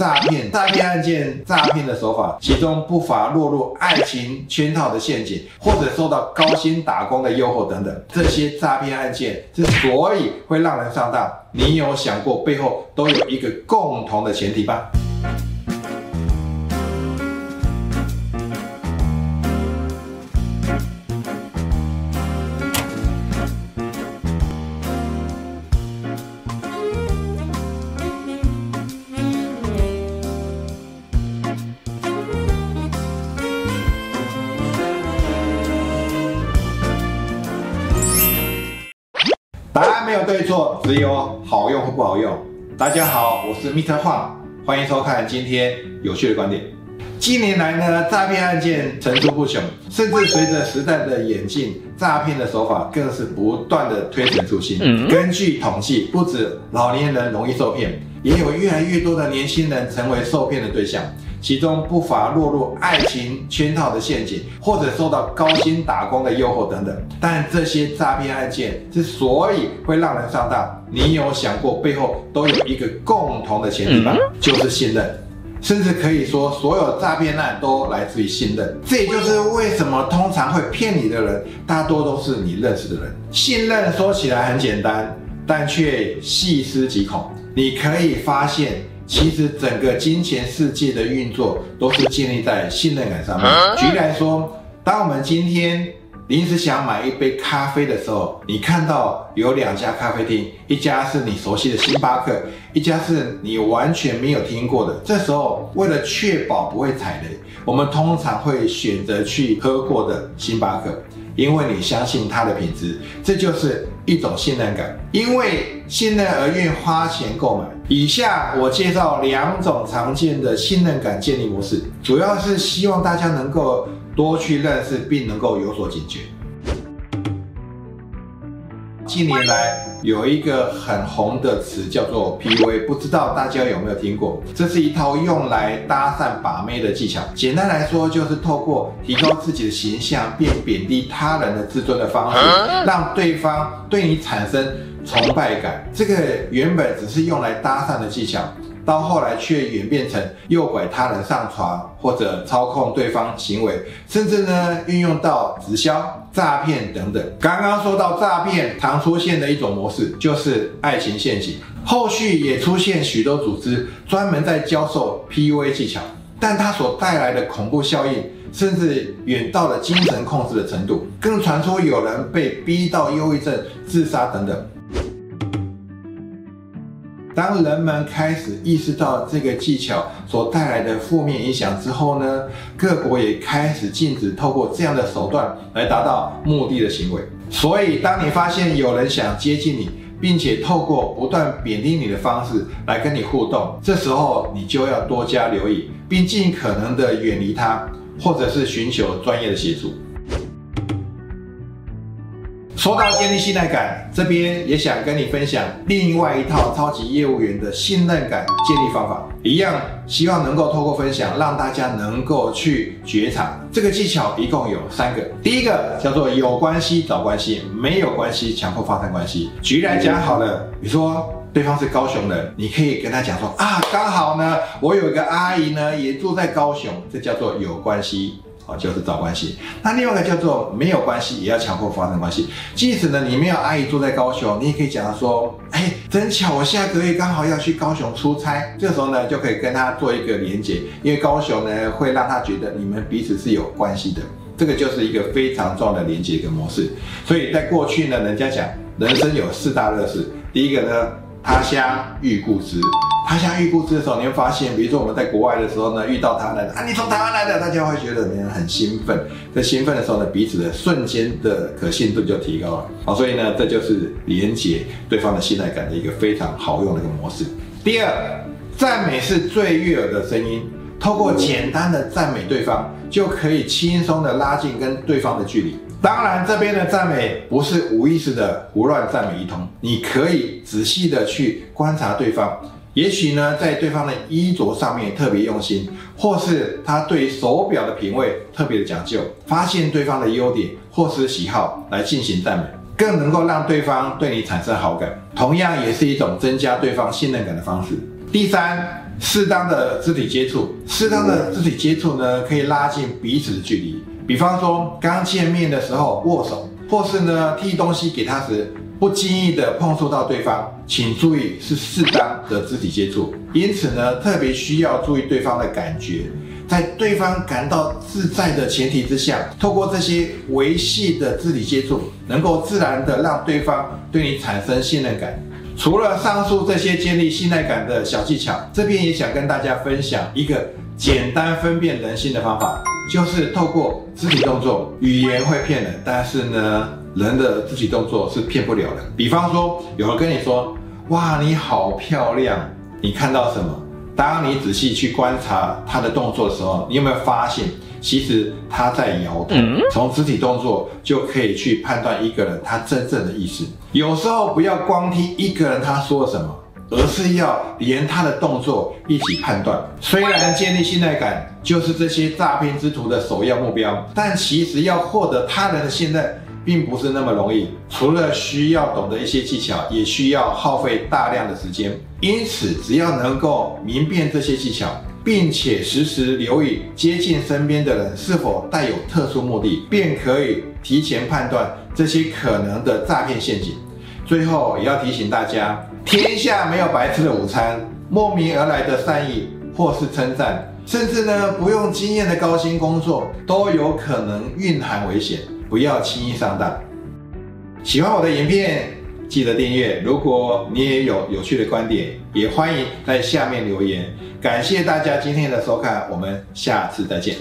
诈骗、诈骗案件、诈骗的手法，其中不乏落入爱情圈套的陷阱，或者受到高薪打工的诱惑等等。这些诈骗案件之所以会让人上当，你有想过背后都有一个共同的前提吧？没有对错，只有好用或不好用。大家好，我是 Mr. Huang，欢迎收看今天有趣的观点。近年来呢，诈骗案件层出不穷，甚至随着时代的演进，诈骗的手法更是不断的推陈出新。根据统计，不止老年人容易受骗，也有越来越多的年轻人成为受骗的对象。其中不乏落入爱情圈套的陷阱，或者受到高薪打工的诱惑等等。但这些诈骗案件之所以会让人上当，你有想过背后都有一个共同的前提吗？就是信任，甚至可以说所有诈骗案都来自于信任。这也就是为什么通常会骗你的人，大多都是你认识的人。信任说起来很简单，但却细思极恐。你可以发现。其实整个金钱世界的运作都是建立在信任感上面。举例来说，当我们今天临时想买一杯咖啡的时候，你看到有两家咖啡厅，一家是你熟悉的星巴克，一家是你完全没有听过的。这时候，为了确保不会踩雷，我们通常会选择去喝过的星巴克。因为你相信它的品质，这就是一种信任感。因为信任而愿花钱购买。以下我介绍两种常见的信任感建立模式，主要是希望大家能够多去认识，并能够有所警觉。近年来有一个很红的词叫做 PUA，不知道大家有没有听过？这是一套用来搭讪把妹的技巧。简单来说，就是透过提高自己的形象，并贬低他人的自尊的方式，让对方对你产生崇拜感。这个原本只是用来搭讪的技巧。到后来却演变成诱拐他人上床，或者操控对方行为，甚至呢运用到直销、诈骗等等。刚刚说到诈骗常出现的一种模式，就是爱情陷阱。后续也出现许多组织专门在教授 PUA 技巧，但它所带来的恐怖效应，甚至远到了精神控制的程度，更传出有人被逼到忧郁症、自杀等等。当人们开始意识到这个技巧所带来的负面影响之后呢，各国也开始禁止透过这样的手段来达到目的的行为。所以，当你发现有人想接近你，并且透过不断贬低你的方式来跟你互动，这时候你就要多加留意，并尽可能的远离他，或者是寻求专业的协助。说到建立信赖感，这边也想跟你分享另外一套超级业务员的信任感建立方法，一样希望能够透过分享让大家能够去觉察这个技巧，一共有三个。第一个叫做有关系找关系，没有关系强迫发生关系。举例来讲好了，你说对方是高雄人，你可以跟他讲说啊，刚好呢，我有一个阿姨呢也住在高雄，这叫做有关系。就是找关系，那另外一个叫做没有关系，也要强迫发生关系。即使呢，你没有阿姨住在高雄，你也可以讲说，哎，真巧，我下个月刚好要去高雄出差，这时候呢，就可以跟他做一个连接，因为高雄呢，会让他觉得你们彼此是有关系的，这个就是一个非常重要的连接跟模式。所以在过去呢，人家讲人生有四大乐事，第一个呢，他乡遇故知。他乡遇故知的时候，你会发现，比如说我们在国外的时候呢，遇到他呢，啊，你从台湾来的，大家会觉得你很兴奋。在兴奋的时候呢，彼此的瞬间的可信度就提高了。好，所以呢，这就是连接对方的信赖感的一个非常好用的一个模式。第二，赞美是最悦耳的声音，透过简单的赞美对方，就可以轻松的拉近跟对方的距离。当然，这边的赞美不是无意识的胡乱赞美一通，你可以仔细的去观察对方。也许呢，在对方的衣着上面特别用心，或是他对手表的品味特别的讲究，发现对方的优点或是喜好来进行赞美，更能够让对方对你产生好感，同样也是一种增加对方信任感的方式。第三，适当的肢体接触，适当的肢体接触呢，可以拉近彼此的距离。比方说，刚见面的时候握手，或是呢递东西给他时，不经意的碰触到对方，请注意是适当的肢体接触。因此呢，特别需要注意对方的感觉，在对方感到自在的前提之下，透过这些维系的肢体接触，能够自然的让对方对你产生信任感。除了上述这些建立信赖感的小技巧，这边也想跟大家分享一个简单分辨人性的方法，就是透过肢体动作。语言会骗人，但是呢，人的肢体动作是骗不了人。比方说，有人跟你说：“哇，你好漂亮！”你看到什么？当你仔细去观察他的动作的时候，你有没有发现？其实他在摇头，从肢体动作就可以去判断一个人他真正的意思。有时候不要光听一个人他说什么，而是要连他的动作一起判断。虽然建立信赖感就是这些诈骗之徒的首要目标，但其实要获得他人的信任并不是那么容易。除了需要懂得一些技巧，也需要耗费大量的时间。因此，只要能够明辨这些技巧。并且时时留意接近身边的人是否带有特殊目的，便可以提前判断这些可能的诈骗陷阱。最后也要提醒大家，天下没有白吃的午餐，莫名而来的善意或是称赞，甚至呢不用经验的高薪工作，都有可能蕴含危险，不要轻易上当。喜欢我的影片。记得订阅，如果你也有有趣的观点，也欢迎在下面留言。感谢大家今天的收看，我们下次再见。